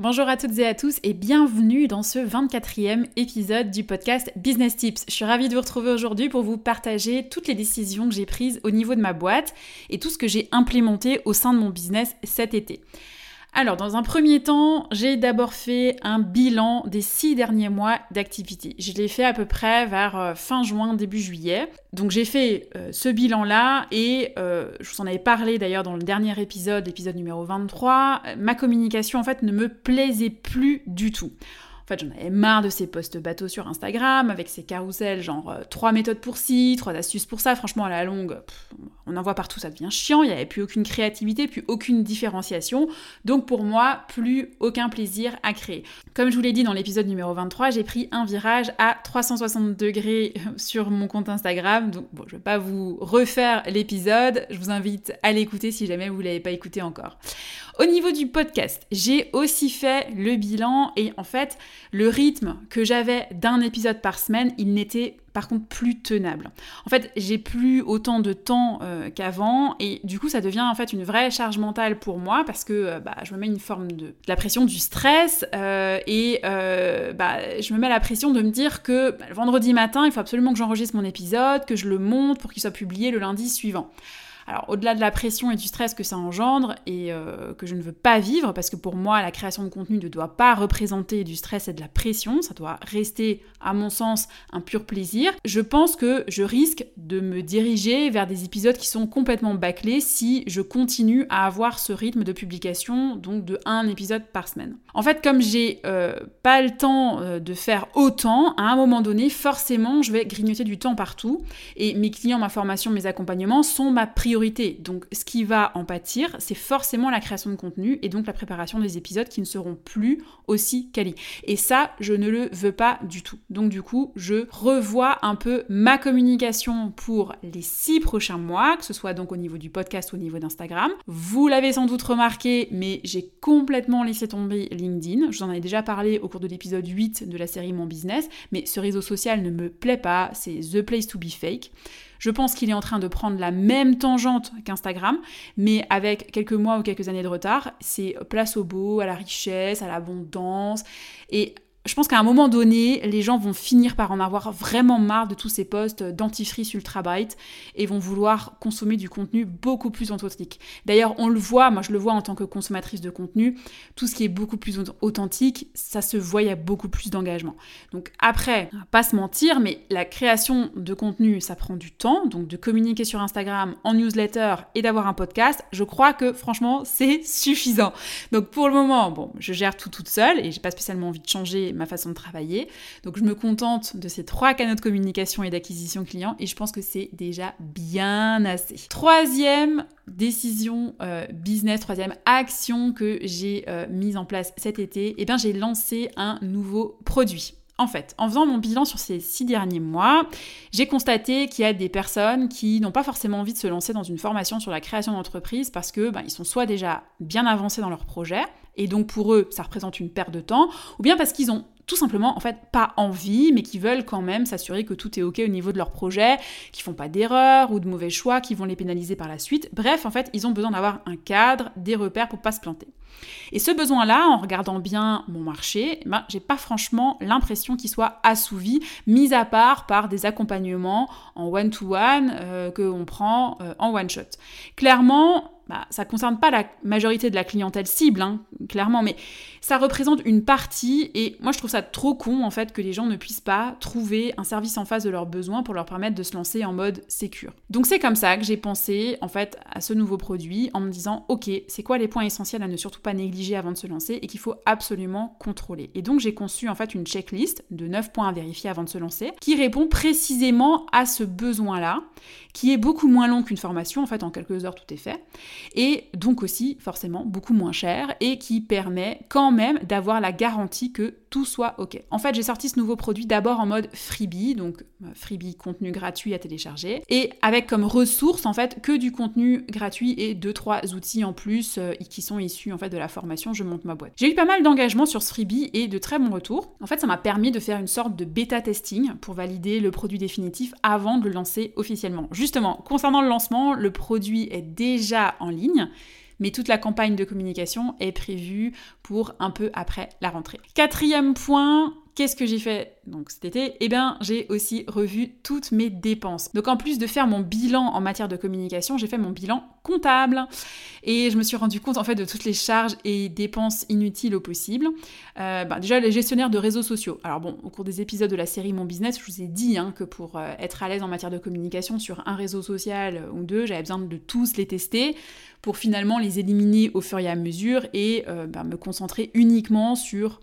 Bonjour à toutes et à tous et bienvenue dans ce 24e épisode du podcast Business Tips. Je suis ravie de vous retrouver aujourd'hui pour vous partager toutes les décisions que j'ai prises au niveau de ma boîte et tout ce que j'ai implémenté au sein de mon business cet été. Alors, dans un premier temps, j'ai d'abord fait un bilan des six derniers mois d'activité. Je l'ai fait à peu près vers euh, fin juin, début juillet. Donc, j'ai fait euh, ce bilan-là et euh, je vous en avais parlé d'ailleurs dans le dernier épisode, l'épisode numéro 23. Ma communication, en fait, ne me plaisait plus du tout. En fait, j'en avais marre de ces posts bateaux sur Instagram, avec ces carousels, genre 3 euh, méthodes pour ci, 3 astuces pour ça. Franchement, à la longue, on en voit partout, ça devient chiant. Il n'y avait plus aucune créativité, plus aucune différenciation. Donc pour moi, plus aucun plaisir à créer. Comme je vous l'ai dit dans l'épisode numéro 23, j'ai pris un virage à 360 degrés sur mon compte Instagram. Donc bon, je ne vais pas vous refaire l'épisode. Je vous invite à l'écouter si jamais vous ne l'avez pas écouté encore. Au niveau du podcast, j'ai aussi fait le bilan et en fait, le rythme que j'avais d'un épisode par semaine, il n'était par contre plus tenable. En fait, j'ai plus autant de temps euh, qu'avant et du coup, ça devient en fait une vraie charge mentale pour moi parce que euh, bah, je me mets une forme de, la pression, du stress euh, et bah, je me mets la pression de me dire que bah, le vendredi matin, il faut absolument que j'enregistre mon épisode, que je le monte pour qu'il soit publié le lundi suivant. Alors au-delà de la pression et du stress que ça engendre et euh, que je ne veux pas vivre, parce que pour moi la création de contenu ne doit pas représenter du stress et de la pression, ça doit rester à mon sens un pur plaisir, je pense que je risque de me diriger vers des épisodes qui sont complètement bâclés si je continue à avoir ce rythme de publication, donc de un épisode par semaine. En fait comme j'ai euh, pas le temps euh, de faire autant, à un moment donné forcément je vais grignoter du temps partout et mes clients, ma formation, mes accompagnements sont ma priorité donc ce qui va en pâtir, c'est forcément la création de contenu et donc la préparation des épisodes qui ne seront plus aussi quali. Et ça, je ne le veux pas du tout. Donc du coup, je revois un peu ma communication pour les six prochains mois, que ce soit donc au niveau du podcast au niveau d'Instagram. Vous l'avez sans doute remarqué, mais j'ai complètement laissé tomber LinkedIn. Je vous en ai déjà parlé au cours de l'épisode 8 de la série Mon Business, mais ce réseau social ne me plaît pas, c'est The Place to Be Fake. Je pense qu'il est en train de prendre la même tangente qu'Instagram, mais avec quelques mois ou quelques années de retard. C'est place au beau, à la richesse, à l'abondance. Et je pense qu'à un moment donné, les gens vont finir par en avoir vraiment marre de tous ces posts dentifrice ultra bright et vont vouloir consommer du contenu beaucoup plus authentique. D'ailleurs, on le voit, moi je le vois en tant que consommatrice de contenu, tout ce qui est beaucoup plus authentique, ça se voit, il y a beaucoup plus d'engagement. Donc après, pas se mentir, mais la création de contenu, ça prend du temps, donc de communiquer sur Instagram, en newsletter et d'avoir un podcast, je crois que franchement, c'est suffisant. Donc pour le moment, bon, je gère tout toute seule et j'ai pas spécialement envie de changer ma façon de travailler. Donc je me contente de ces trois canaux de communication et d'acquisition client et je pense que c'est déjà bien assez. Troisième décision euh, business, troisième action que j'ai euh, mise en place cet été, eh bien j'ai lancé un nouveau produit. En fait, en faisant mon bilan sur ces six derniers mois, j'ai constaté qu'il y a des personnes qui n'ont pas forcément envie de se lancer dans une formation sur la création d'entreprise parce que ben, ils sont soit déjà bien avancés dans leur projet, et donc pour eux, ça représente une perte de temps, ou bien parce qu'ils ont tout simplement en fait pas envie, mais qui veulent quand même s'assurer que tout est ok au niveau de leur projet, qu'ils font pas d'erreurs ou de mauvais choix qui vont les pénaliser par la suite. Bref, en fait, ils ont besoin d'avoir un cadre, des repères pour pas se planter. Et ce besoin-là, en regardant bien mon marché, ben, j'ai pas franchement l'impression qu'il soit assouvi, mis à part par des accompagnements en one-to-one euh, qu'on prend euh, en one-shot. Clairement, bah, ça ne concerne pas la majorité de la clientèle cible, hein, clairement, mais ça représente une partie, et moi je trouve ça trop con en fait que les gens ne puissent pas trouver un service en face de leurs besoins pour leur permettre de se lancer en mode sécure. Donc c'est comme ça que j'ai pensé en fait à ce nouveau produit en me disant ok, c'est quoi les points essentiels à ne surtout pas négliger avant de se lancer et qu'il faut absolument contrôler? Et donc j'ai conçu en fait une checklist de 9 points à vérifier avant de se lancer qui répond précisément à ce besoin-là, qui est beaucoup moins long qu'une formation, en fait en quelques heures tout est fait, et donc aussi forcément beaucoup moins cher et qui permet quand même d'avoir la garantie que tout soit OK. En fait, j'ai sorti ce nouveau produit d'abord en mode freebie, donc euh, freebie contenu gratuit à télécharger, et avec comme ressource en fait que du contenu gratuit et deux trois outils en plus euh, qui sont issus en fait de la formation Je monte ma boîte. J'ai eu pas mal d'engagement sur ce freebie et de très bons retours. En fait, ça m'a permis de faire une sorte de bêta testing pour valider le produit définitif avant de le lancer officiellement. Justement, concernant le lancement, le produit est déjà en ligne mais toute la campagne de communication est prévue pour un peu après la rentrée. Quatrième point, Qu'est-ce que j'ai fait donc cet été? Eh bien, j'ai aussi revu toutes mes dépenses. Donc en plus de faire mon bilan en matière de communication, j'ai fait mon bilan comptable et je me suis rendu compte en fait de toutes les charges et dépenses inutiles au possible. Euh, bah, déjà les gestionnaires de réseaux sociaux. Alors bon, au cours des épisodes de la série Mon Business, je vous ai dit hein, que pour euh, être à l'aise en matière de communication sur un réseau social ou deux, j'avais besoin de tous les tester pour finalement les éliminer au fur et à mesure et euh, bah, me concentrer uniquement sur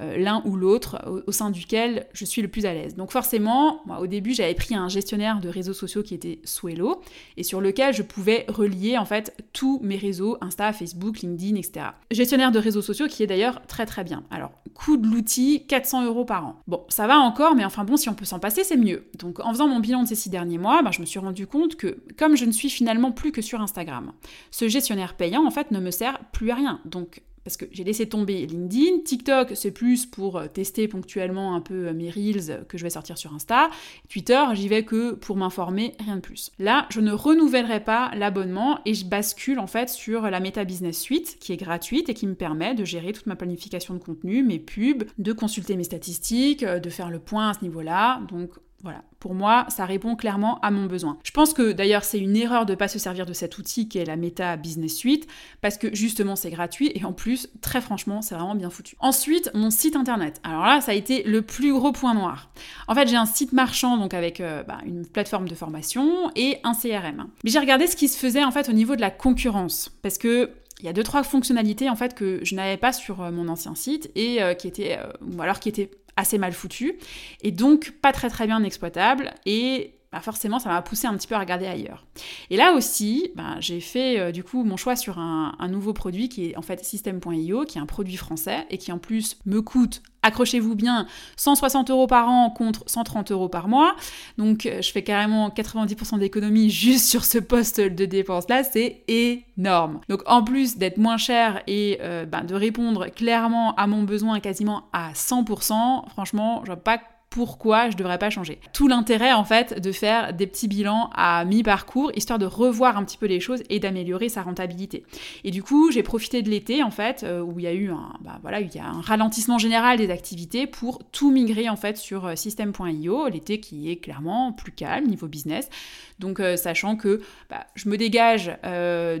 euh, l'un ou l'autre au, sein duquel je suis le plus à l'aise. Donc forcément, moi, au début, j'avais pris un gestionnaire de réseaux sociaux qui était Swello et sur lequel je pouvais relier en fait tous mes réseaux, Insta, Facebook, LinkedIn, etc. Gestionnaire de réseaux sociaux qui est d'ailleurs très très bien. Alors, coût de l'outil, 400 euros par an. Bon, ça va encore, mais enfin bon, si on peut s'en passer, c'est mieux. Donc en faisant mon bilan de ces six derniers mois, ben, je me suis rendu compte que comme je ne suis finalement plus que sur Instagram, ce gestionnaire payant en fait ne me sert plus à rien. Donc parce que j'ai laissé tomber LinkedIn. TikTok, c'est plus pour euh, tester ponctuellement un peu euh, mes reels que je vais sortir sur Insta. Twitter, j'y vais que pour m'informer, rien de plus. Là, je ne renouvellerai pas l'abonnement et je bascule en fait sur la Meta Business Suite qui est gratuite et qui me permet de gérer toute ma planification de contenu, mes pubs, de consulter mes statistiques, euh, de faire le point à ce niveau-là. Donc voilà, pour moi, ça répond clairement à mon besoin. Je pense que d'ailleurs, c'est une erreur de ne pas se servir de cet outil qui est la Meta Business Suite, parce que justement, c'est gratuit et en plus, très franchement, c'est vraiment bien foutu. Ensuite, mon site internet. Alors là, ça a été le plus gros point noir. En fait, j'ai un site marchand, donc avec euh, bah, une plateforme de formation et un CRM. Mais j'ai regardé ce qui se faisait en fait au niveau de la concurrence, parce que il y a deux trois fonctionnalités en fait que je n'avais pas sur euh, mon ancien site et euh, qui étaient ou alors qui étaient assez mal foutu et donc pas très très bien exploitable et bah forcément ça m'a poussé un petit peu à regarder ailleurs. Et là aussi, bah, j'ai fait euh, du coup mon choix sur un, nouveau produit qui est en fait System.io, qui est un produit français et qui en plus me coûte, accrochez-vous bien, 160 euros par an contre 130 euros par mois. Donc euh, je fais carrément 90% d'économie juste sur ce poste de dépense là, c'est énorme. Donc en plus d'être moins cher et euh, bah, de répondre clairement à mon besoin quasiment à 100%, franchement, je vois pas pourquoi je devrais pas changer. Tout l'intérêt en fait de faire des petits bilans à mi-parcours histoire de revoir un petit peu les choses et d'améliorer sa rentabilité. Et du coup, j'ai profité de l'été en fait euh, où il y a eu un bah, voilà, il y a un ralentissement général des activités pour tout migrer en fait sur euh, system.io, l'été qui est clairement plus calme niveau business. Donc euh, sachant que bah, je me dégage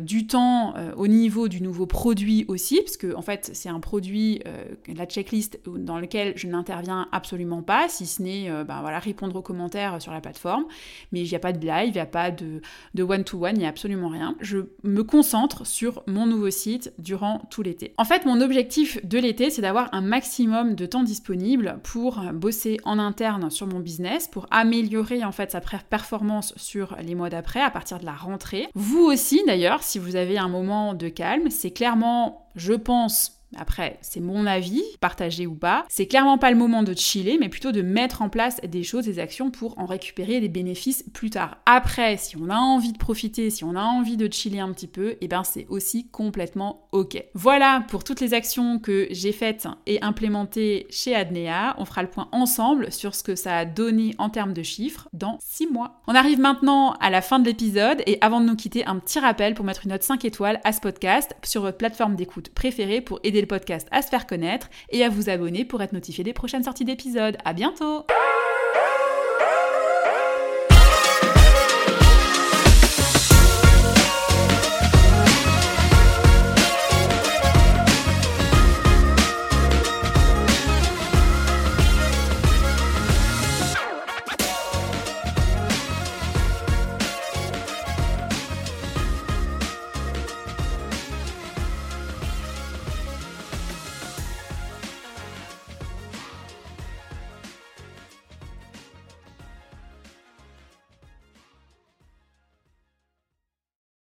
du temps au niveau du nouveau produit aussi parce que en fait, c'est un produit la checklist dans lequel je n'interviens absolument pas n'est euh, ben voilà, répondre aux commentaires sur la plateforme. Mais il n'y a pas de live, il n'y a pas de one-to-one, il n'y a absolument rien. Je me concentre sur mon nouveau site durant tout l'été. En fait, mon objectif de l'été, c'est d'avoir un maximum de temps disponible pour bosser en interne sur mon business, pour améliorer en fait sa performance sur les mois d'après à partir de la rentrée. Vous aussi d'ailleurs, si vous avez un moment de calme, c'est clairement, je pense, après, c'est mon avis, partagé ou pas. C'est clairement pas le moment de chiller, mais plutôt de mettre en place des choses, des actions pour en récupérer des bénéfices plus tard. Après, si on a envie de profiter, si on a envie de chiller un petit peu, eh ben c'est aussi complètement ok. Voilà pour toutes les actions que j'ai faites et implémentées chez Adnea. On fera le point ensemble sur ce que ça a donné en termes de chiffres dans 6 mois. On arrive maintenant à la fin de l'épisode et avant de nous quitter, un petit rappel pour mettre une note 5 étoiles à ce podcast sur votre plateforme d'écoute préférée pour aider le podcast à se faire connaître et à vous abonner pour être notifié des prochaines sorties d'épisodes. À bientôt!